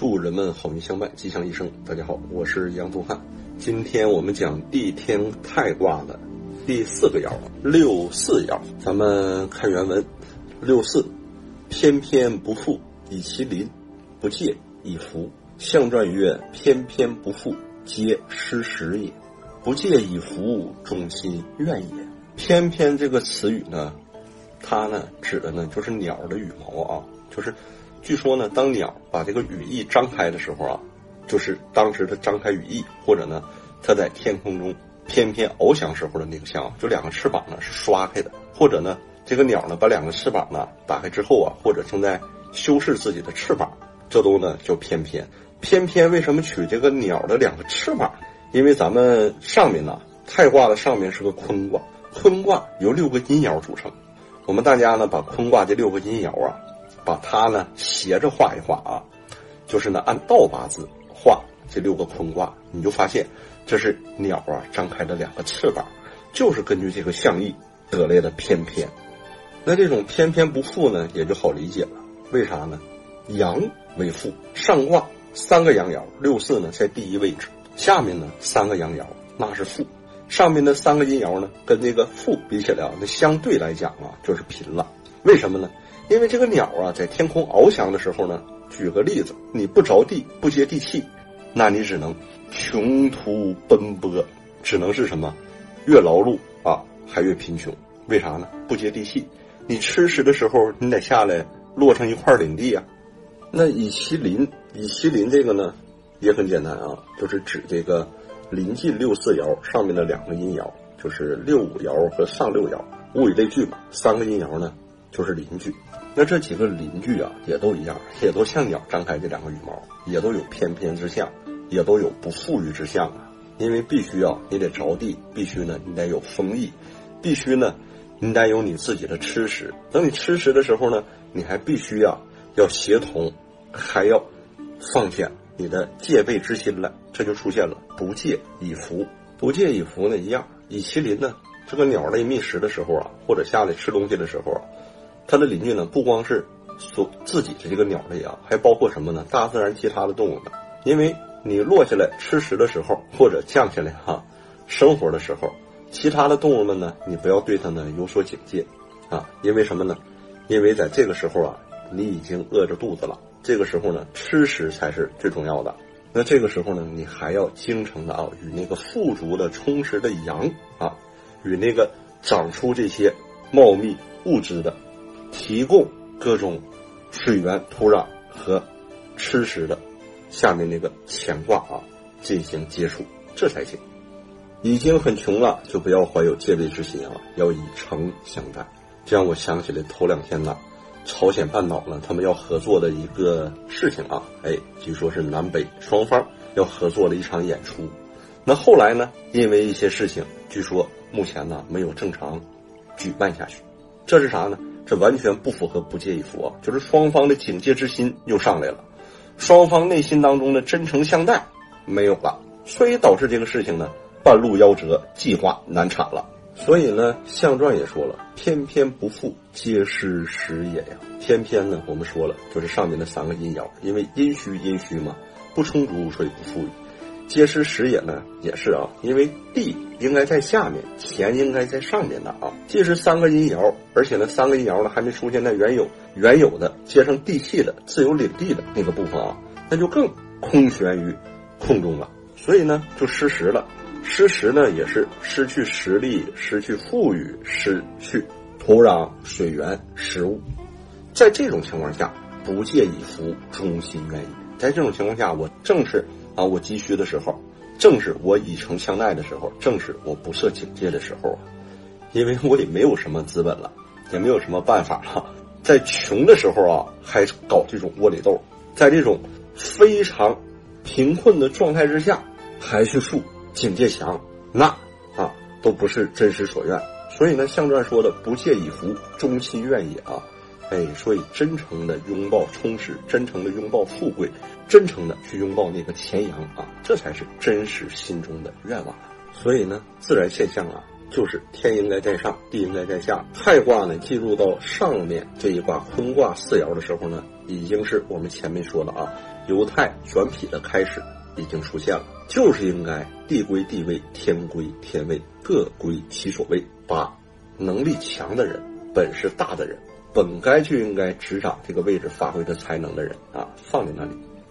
祝人们好运相伴，吉祥一生。大家好，我是杨宗汉。今天我们讲地天泰卦的第四个爻六四爻。咱们看原文：六四，翩翩不复以其邻，不介以服。象传曰：翩翩不复，皆失时也。不介以服，中心怨也。翩翩这个词语呢，它呢指的呢就是鸟的羽毛啊，就是。据说呢，当鸟把这个羽翼张开的时候啊，就是当时它张开羽翼，或者呢，它在天空中翩翩翱翔时候的那个像，就两个翅膀呢是刷开的，或者呢，这个鸟呢把两个翅膀呢打开之后啊，或者正在修饰自己的翅膀，这都呢叫翩翩。翩翩为什么取这个鸟的两个翅膀？因为咱们上面呢，太卦的上面是个坤卦，坤卦由六个阴爻组成，我们大家呢把坤卦这六个阴爻啊。把它呢斜着画一画啊，就是呢按倒八字画这六个坤卦，你就发现这是鸟啊张开的两个翅膀，就是根据这个象意得来的翩翩。那这种翩翩不复呢，也就好理解了。为啥呢？阳为复，上卦三个阳爻，六四呢在第一位置，下面呢三个阳爻那是复，上面的三个阴爻呢跟这个复比起来啊，那相对来讲啊就是平了。为什么呢？因为这个鸟啊，在天空翱翔的时候呢，举个例子，你不着地，不接地气，那你只能穷途奔波，只能是什么，越劳碌啊，还越贫穷。为啥呢？不接地气，你吃食的时候，你得下来落成一块领地啊。那以其邻，以其邻这个呢，也很简单啊，就是指这个临近六四爻上面的两个阴爻，就是六五爻和上六爻，物以类聚嘛，三个阴爻呢就是邻居。那这几个邻居啊，也都一样，也都像鸟张开这两个羽毛，也都有翩翩之相，也都有不富裕之象啊。因为必须要你得着地，必须呢你得有丰益，必须呢你得有你自己的吃食。等你吃食的时候呢，你还必须啊要协同，还要放下你的戒备之心了。这就出现了不戒以服，不戒以服呢一样。以其邻呢，这个鸟类觅食的时候啊，或者下来吃东西的时候啊。它的邻居呢，不光是所自己的这个鸟类啊，还包括什么呢？大自然其他的动物呢？因为你落下来吃食的时候，或者降下来哈，生活的时候，其他的动物们呢，你不要对它呢有所警戒啊，因为什么呢？因为在这个时候啊，你已经饿着肚子了，这个时候呢，吃食才是最重要的。那这个时候呢，你还要精诚的啊，与那个富足的、充实的羊啊，与那个长出这些茂密物质的。提供各种水源、土壤和吃食的下面那个乾卦啊，进行接触，这才行。已经很穷了，就不要怀有戒备之心啊，要以诚相待。这让我想起来头两天呢，朝鲜半岛呢，他们要合作的一个事情啊，哎，据说是南北双方要合作的一场演出。那后来呢，因为一些事情，据说目前呢没有正常举办下去。这是啥呢？这完全不符合不介意佛！就是双方的警戒之心又上来了，双方内心当中的真诚相待没有了，所以导致这个事情呢半路夭折，计划难产了。所以呢，相传也说了：“偏偏不复，皆失时也呀。”偏偏呢，我们说了，就是上面的三个阴爻，因为阴虚阴虚嘛，不充足，所以不富裕。皆失时也呢，也是啊，因为地应该在下面，钱应该在上面的啊。既是三个阴爻，而且呢，三个阴爻呢还没出现在原有原有的接上地气的自由领地的那个部分啊，那就更空悬于空中了。所以呢，就失时了。失时呢，也是失去实力，失去富裕，失去土壤、水源、食物。在这种情况下，不借以福，忠心愿意。在这种情况下，我正是。啊，我急需的时候，正是我以诚相待的时候，正是我不设警戒的时候啊！因为我也没有什么资本了，也没有什么办法了，在穷的时候啊，还搞这种窝里斗，在这种非常贫困的状态之下，还去竖警戒强，那啊，都不是真实所愿。所以呢，象传说的“不借以福，忠心愿也”啊。哎，所以真诚的拥抱充实，真诚的拥抱富贵，真诚的去拥抱那个钱阳啊，这才是真实心中的愿望。所以呢，自然现象啊，就是天应该在上，地应该在下。太卦呢，进入到上面这一卦坤卦四爻的时候呢，已经是我们前面说的啊，犹太转匹的开始已经出现了，就是应该地归地位，天归天位，各归其所位，把能力强的人、本事大的人、本该就应该执掌这个位置、发挥的才能的人啊，放在那里，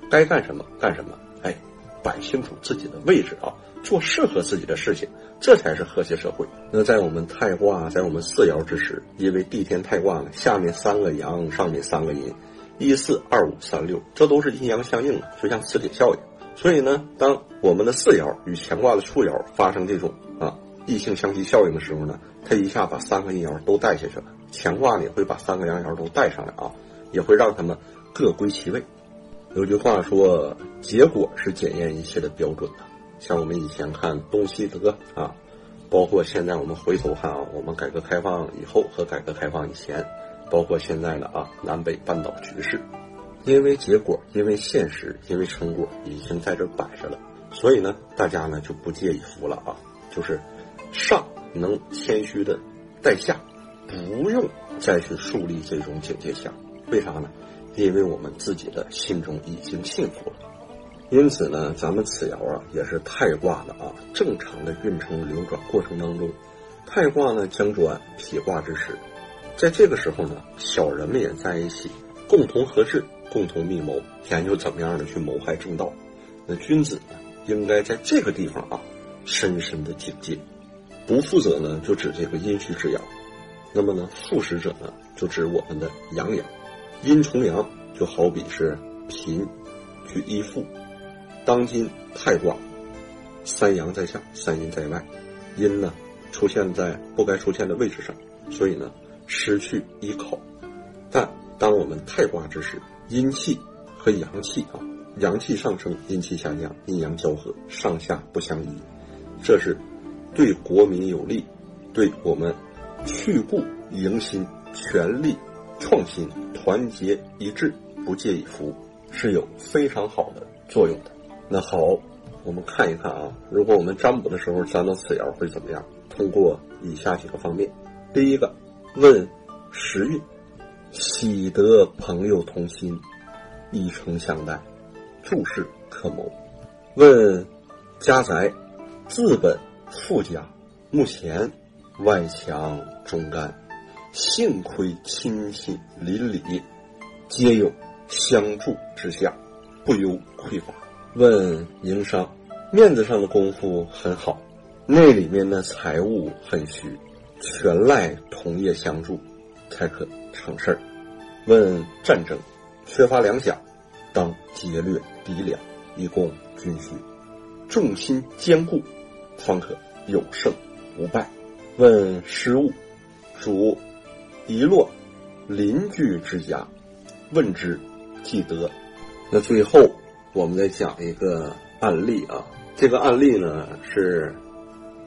该干什么干什么，哎，摆清楚自己的位置啊，做适合自己的事情，这才是和谐社会。那在我们太卦，在我们四爻之时，因为地天太卦呢，下面三个阳，上面三个阴。一四二五三六，这都是阴阳相应的，就像磁铁效应。所以呢，当我们的四爻与乾卦的初爻发生这种啊异性相吸效应的时候呢，它一下把三个阴爻都带下去了。乾卦呢会把三个阳爻都带上来啊，也会让他们各归其位。有句话说，结果是检验一切的标准的。像我们以前看东西德啊，包括现在我们回头看啊，我们改革开放以后和改革开放以前。包括现在的啊南北半岛局势，因为结果，因为现实，因为成果已经在这摆着了，所以呢，大家呢就不介意服了啊，就是上能谦虚的带下，不用再去树立这种警戒线。为啥呢？因为我们自己的心中已经幸福了。因此呢，咱们此爻啊也是太卦的啊，正常的运程流转过程当中，太卦呢将转否卦之时。在这个时候呢，小人们也在一起，共同合制，共同密谋，研究怎么样的去谋害正道。那君子呢，应该在这个地方啊，深深的警戒。不负责呢，就指这个阴虚之爻；那么呢，负实者呢，就指我们的阳爻。阴重阳，就好比是贫去依附。当今太卦，三阳在下，三阴在外，阴呢出现在不该出现的位置上，所以呢。失去依靠，但当我们太卦之时，阴气和阳气啊，阳气上升，阴气下降，阴阳交合，上下不相依，这是对国民有利，对我们去故迎新、全力创新、团结一致、不介意服务，是有非常好的作用的。那好，我们看一看啊，如果我们占卜的时候占到此爻会怎么样？通过以下几个方面，第一个。问时运，喜得朋友同心，以诚相待，诸事可谋。问家宅，自本富家，目前外强中干，幸亏亲戚邻里皆有相助之下，不忧匮乏。问营商，面子上的功夫很好，那里面的财物很虚。全赖同业相助，才可成事儿。问战争，缺乏粮饷，当劫掠敌粮，以供军需。众心坚固，方可有胜无败。问失物，主遗落邻居之家，问之即得。那最后我们再讲一个案例啊，这个案例呢是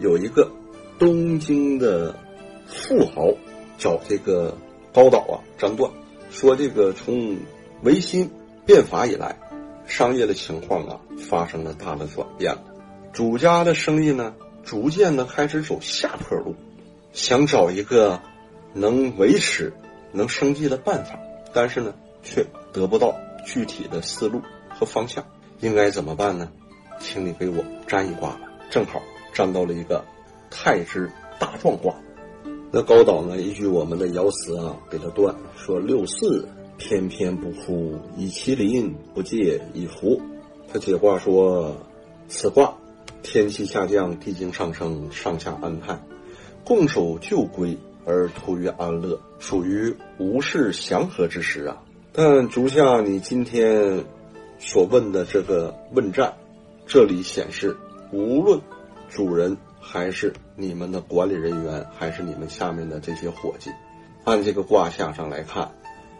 有一个。东京的富豪找这个高岛啊张断，说这个从维新变法以来，商业的情况啊发生了大的转变了。主家的生意呢，逐渐的开始走下坡路，想找一个能维持、能生计的办法，但是呢，却得不到具体的思路和方向，应该怎么办呢？请你给我占一卦吧，正好占到了一个。太之大壮卦，那高岛呢？依据我们的爻辞啊，给他断说六四偏偏不哭，以其邻不借以福。他解卦说，此卦天气下降，地经上升，上下安泰，共守旧规而图于安乐，属于无事祥和之时啊。但足下你今天所问的这个问战，这里显示无论主人。还是你们的管理人员，还是你们下面的这些伙计，按这个卦象上来看，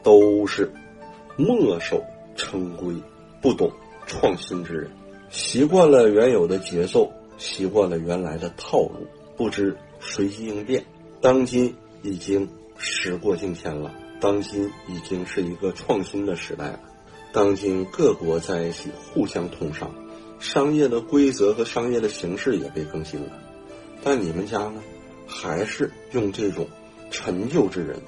都是墨守成规、不懂创新之人，习惯了原有的节奏，习惯了原来的套路，不知随机应变。当今已经时过境迁了，当今已经是一个创新的时代了。当今各国在一起互相通商，商业的规则和商业的形式也被更新了。但你们家呢，还是用这种陈旧之人，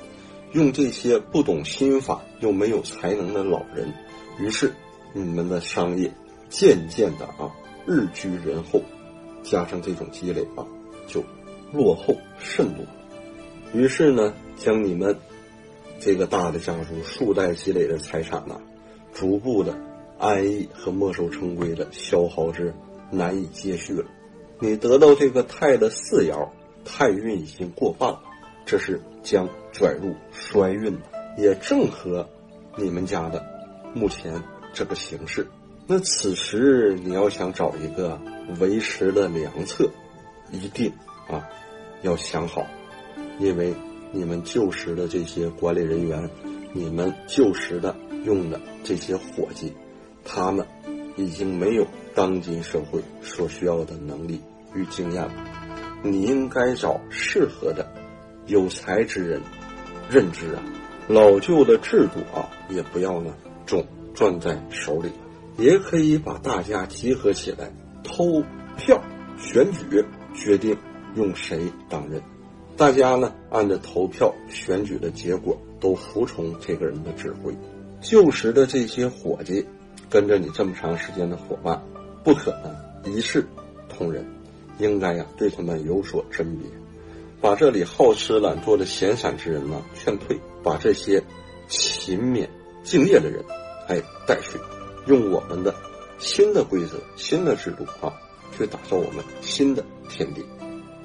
用这些不懂心法又没有才能的老人，于是你们的商业渐渐的啊日居人后，加上这种积累啊，就落后甚落。于是呢，将你们这个大的家族数代积累的财产呢，逐步的安逸和墨守成规的消耗之难以接续了。你得到这个太的四爻，太运已经过半了，这是将转入衰运，也正合你们家的目前这个形势。那此时你要想找一个维持的良策，一定啊要想好，因为你们旧时的这些管理人员，你们旧时的用的这些伙计，他们已经没有。当今社会所需要的能力与经验了，你应该找适合的有才之人任职啊。老旧的制度啊，也不要呢总攥在手里，也可以把大家集合起来投票选举，决定用谁当任。大家呢按照投票选举的结果都服从这个人的指挥。旧时的这些伙计，跟着你这么长时间的伙伴。不可能一视同仁，应该呀对他们有所甄别，把这里好吃懒做的闲散之人呢劝退，把这些勤勉敬业的人哎带去，用我们的新的规则、新的制度啊去打造我们新的天地。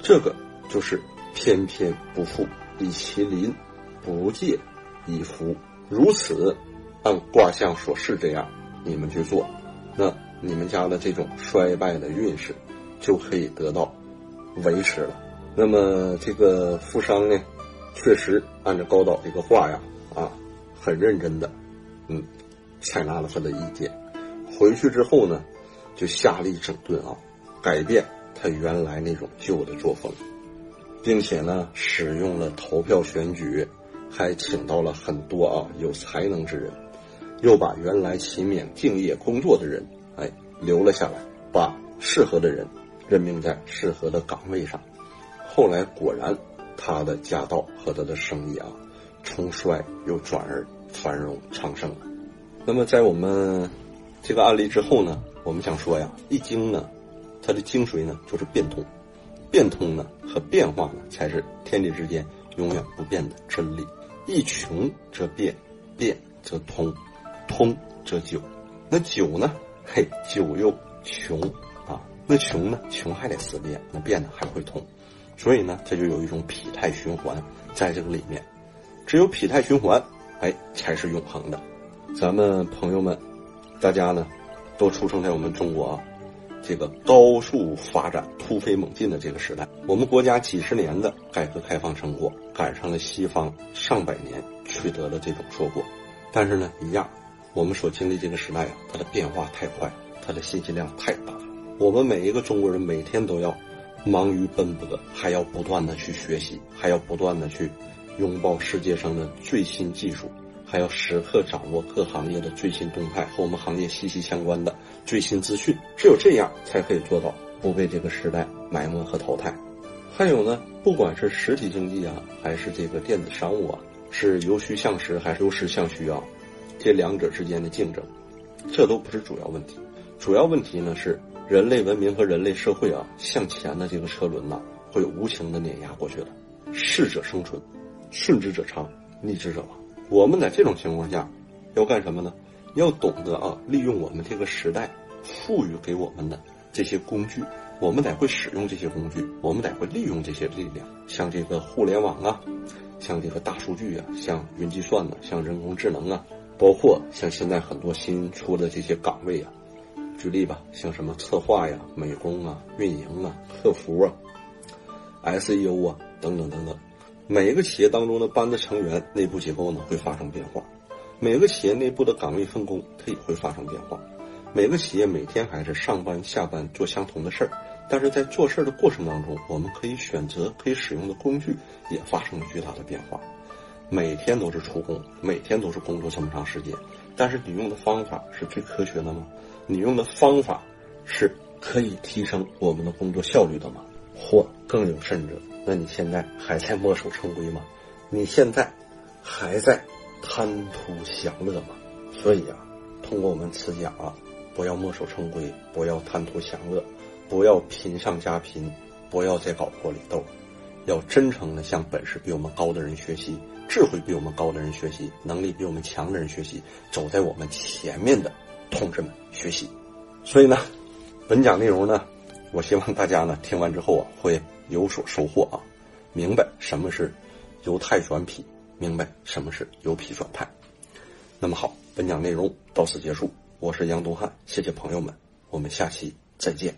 这个就是偏偏不负以其邻，不借以福。如此按卦象所示这样，你们去做，那。你们家的这种衰败的运势就可以得到维持了。那么这个富商呢，确实按照高导这个话呀，啊，很认真的，嗯，采纳了他的意见。回去之后呢，就下力整顿啊，改变他原来那种旧的作风，并且呢，使用了投票选举，还请到了很多啊有才能之人，又把原来勤勉敬业工作的人。哎，留了下来，把适合的人任命在适合的岗位上。后来果然，他的家道和他的生意啊，从衰又转而繁荣昌盛了。那么在我们这个案例之后呢，我们想说呀，易经呢，它的精髓呢就是变通，变通呢和变化呢才是天地之间永远不变的真理。一穷则变，变则通，通则久。那久呢？嘿，久又穷啊，那穷呢？穷还得思变，那变呢还会通，所以呢，这就有一种脾态循环在这个里面。只有脾态循环，哎，才是永恒的。咱们朋友们，大家呢，都出生在我们中国啊，这个高速发展、突飞猛进的这个时代。我们国家几十年的改革开放成果，赶上了西方上百年取得的这种硕果，但是呢，一样。我们所经历这个时代啊，它的变化太快，它的信息量太大。我们每一个中国人每天都要忙于奔波，还要不断的去学习，还要不断的去拥抱世界上的最新技术，还要时刻掌握各行业的最新动态和我们行业息息相关的最新资讯。只有这样，才可以做到不被这个时代埋没和淘汰。还有呢，不管是实体经济啊，还是这个电子商务啊，是由虚向实还是由实向虚啊？这两者之间的竞争，这都不是主要问题。主要问题呢是人类文明和人类社会啊向前的这个车轮呐，会无情的碾压过去的。适者生存，顺之者昌，逆之者亡。我们在这种情况下要干什么呢？要懂得啊，利用我们这个时代赋予给我们的这些工具，我们得会使用这些工具，我们得会利用这些力量，像这个互联网啊，像这个大数据啊，像云计算呢，像人工智能啊。包括像现在很多新出的这些岗位啊，举例吧，像什么策划呀、美工啊、运营啊、客服啊、SEO 啊等等等等，每一个企业当中的班子成员内部结构呢会发生变化，每个企业内部的岗位分工它也会发生变化，每个企业每天还是上班下班做相同的事儿，但是在做事儿的过程当中，我们可以选择可以使用的工具也发生了巨大的变化。每天都是出工，每天都是工作这么长时间，但是你用的方法是最科学的吗？你用的方法是可以提升我们的工作效率的吗？或更有甚者，那你现在还在墨守成规吗？你现在还在贪图享乐吗？所以啊，通过我们此讲啊，不要墨守成规，不要贪图享乐，不要贫上加贫，不要再搞窝里斗，要真诚的向本事比我们高的人学习，智慧比我们高的人学习，能力比我们强的人学习，走在我们前面的同志们学习。所以呢，本讲内容呢，我希望大家呢听完之后啊会有所收获啊，明白什么是由态转脾，明白什么是由脾转派。那么好，本讲内容到此结束。我是杨东汉，谢谢朋友们，我们下期再见。